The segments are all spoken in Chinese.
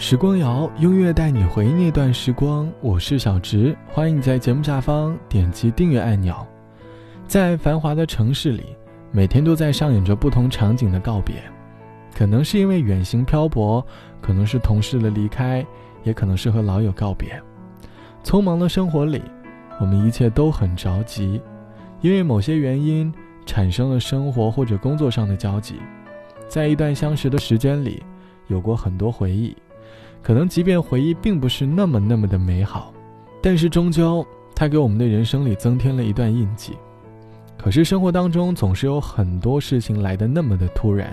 时光谣，音乐带你回忆那段时光。我是小植，欢迎你在节目下方点击订阅按钮。在繁华的城市里，每天都在上演着不同场景的告别，可能是因为远行漂泊，可能是同事的离开，也可能是和老友告别。匆忙的生活里，我们一切都很着急，因为某些原因产生了生活或者工作上的交集，在一段相识的时间里，有过很多回忆。可能即便回忆并不是那么那么的美好，但是终究它给我们的人生里增添了一段印记。可是生活当中总是有很多事情来的那么的突然，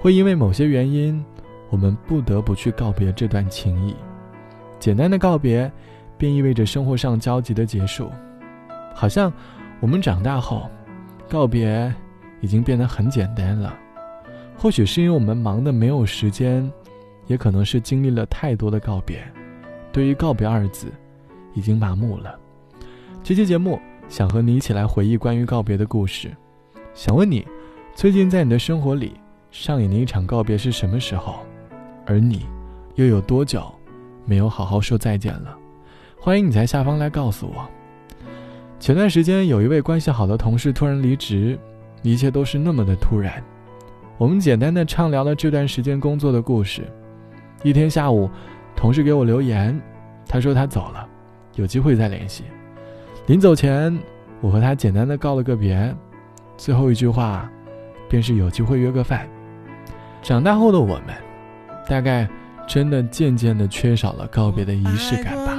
会因为某些原因，我们不得不去告别这段情谊。简单的告别，便意味着生活上交集的结束。好像我们长大后，告别已经变得很简单了。或许是因为我们忙得没有时间。也可能是经历了太多的告别，对于“告别”二字，已经麻木了。这期节目想和你一起来回忆关于告别的故事。想问你，最近在你的生活里上演的一场告别是什么时候？而你又有多久没有好好说再见了？欢迎你在下方来告诉我。前段时间有一位关系好的同事突然离职，一切都是那么的突然。我们简单的畅聊了这段时间工作的故事。一天下午，同事给我留言，他说他走了，有机会再联系。临走前，我和他简单的告了个别，最后一句话，便是有机会约个饭。长大后的我们，大概真的渐渐的缺少了告别的仪式感吧。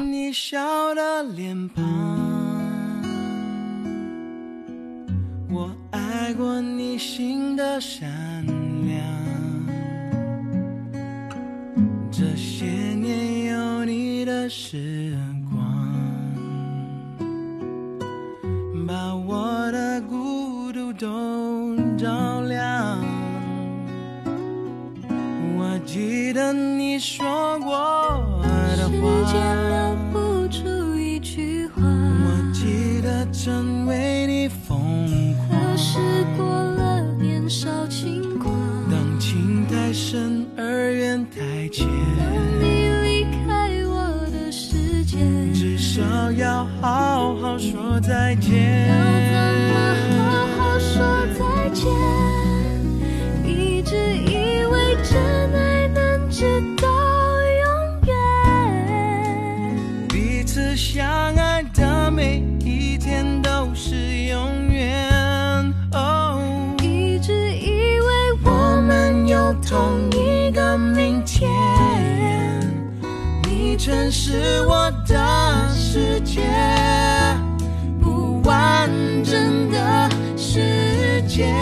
我爱过你心的善良。这些年有你的时光，把我的孤独都照亮。我记得你说过的话，时间留不住一句话。我记得曾为你疯狂，可是过了。年少轻要好好说再见。全是我的。世界不完整的世界。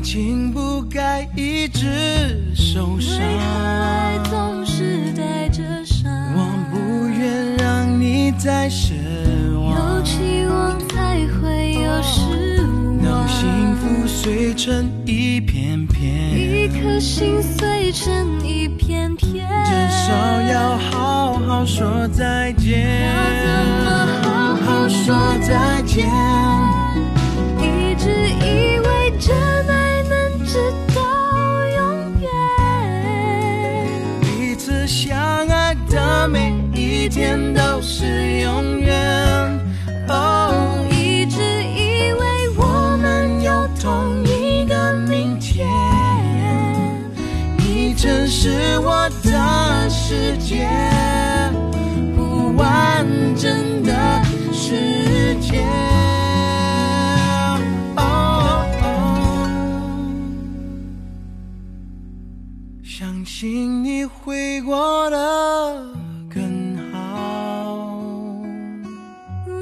感情不该一直受伤。为何爱总是带着伤？我不愿让你再失望。有期望才会有失望。当幸福碎成一片片，一颗心碎成一片片，至少要好好说再见。要怎么好好说？再见，每一天都是永远。哦，一直以为我们有同一个明天，你曾是我的世界，不完整的世界。哦。相信你会过的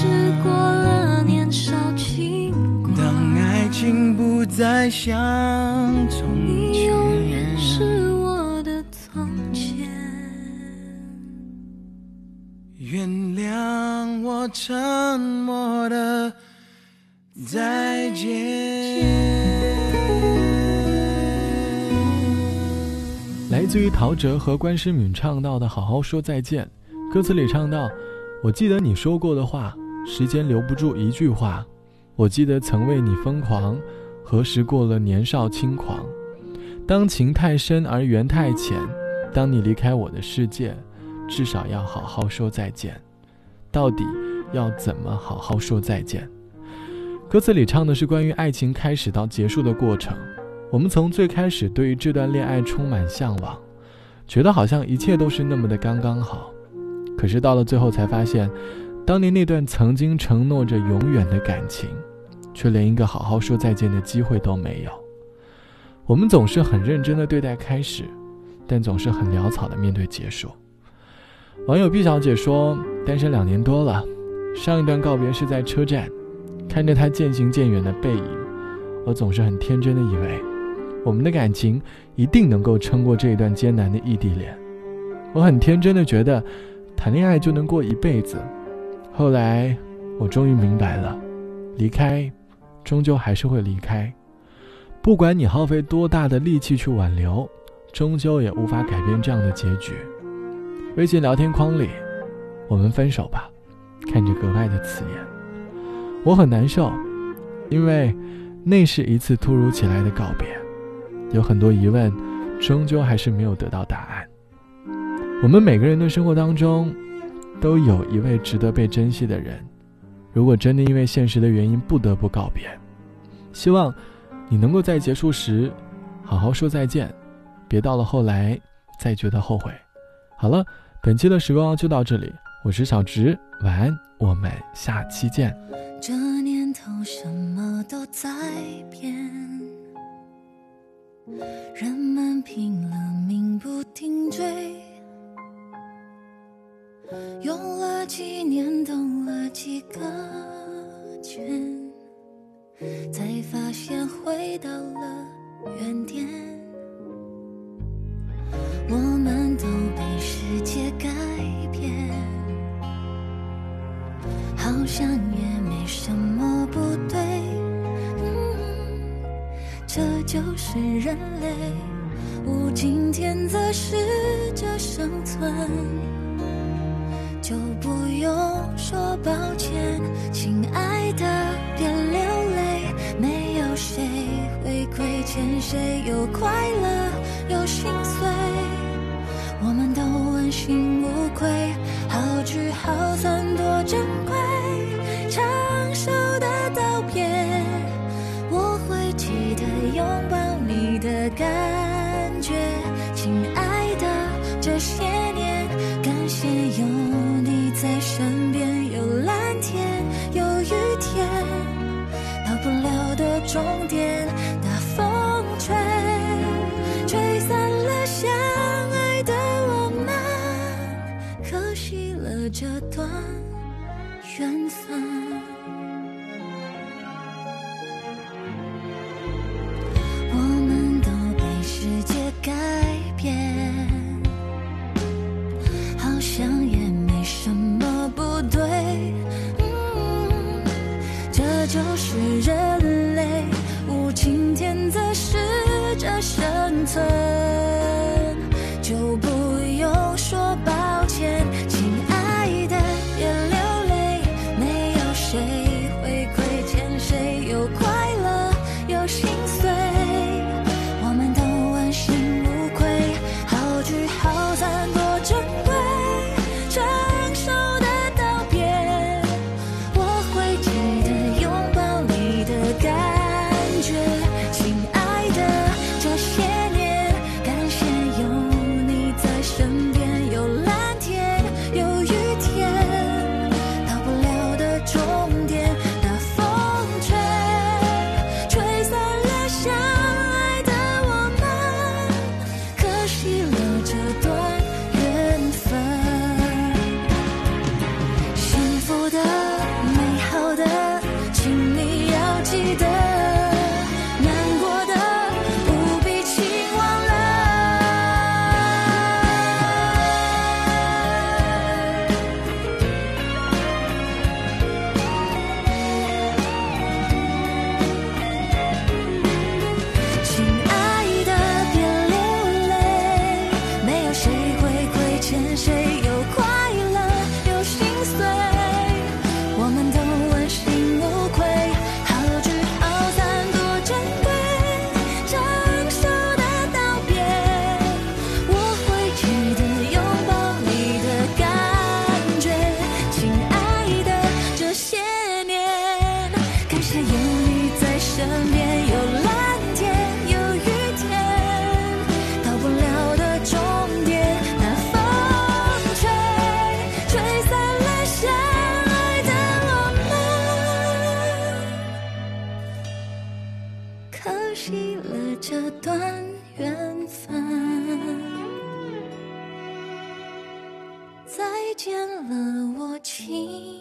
时过了年少轻狂？当爱情不再像从前你永远。是我的从前。原谅我沉默的再见。来自于陶喆和关诗敏唱到的《好好说再见》，歌词里唱到：“我记得你说过的话，时间留不住一句话。我记得曾为你疯狂，何时过了年少轻狂？当情太深而缘太浅，当你离开我的世界，至少要好好说再见。到底要怎么好好说再见？”歌词里唱的是关于爱情开始到结束的过程。我们从最开始对于这段恋爱充满向往，觉得好像一切都是那么的刚刚好，可是到了最后才发现，当年那段曾经承诺着永远的感情，却连一个好好说再见的机会都没有。我们总是很认真的对待开始，但总是很潦草的面对结束。网友毕小姐说，单身两年多了，上一段告别是在车站，看着他渐行渐远的背影，我总是很天真的以为。我们的感情一定能够撑过这一段艰难的异地恋。我很天真的觉得，谈恋爱就能过一辈子。后来，我终于明白了，离开，终究还是会离开。不管你耗费多大的力气去挽留，终究也无法改变这样的结局。微信聊天框里，我们分手吧，看着格外的刺眼。我很难受，因为那是一次突如其来的告别。有很多疑问，终究还是没有得到答案。我们每个人的生活当中，都有一位值得被珍惜的人。如果真的因为现实的原因不得不告别，希望你能够在结束时好好说再见，别到了后来再觉得后悔。好了，本期的时光就到这里，我是小直，晚安，我们下期见。这年头什么都在变，人们拼了命不停追，用了几年兜了几个圈，才发现回到了原点。我们都被世界改变。好像也没什么不对，嗯，这就是人类。无尽天择试着生存，就不用说抱歉，亲爱的，别流泪。没有谁会亏欠谁，有快乐，有心碎，我们都问心无愧，好聚好散多珍贵。的终点，大风吹，吹散了相爱的我们，可惜了这段缘分。我们都被世界改变，好像也没什么不对。嗯，这就是人见了，我情。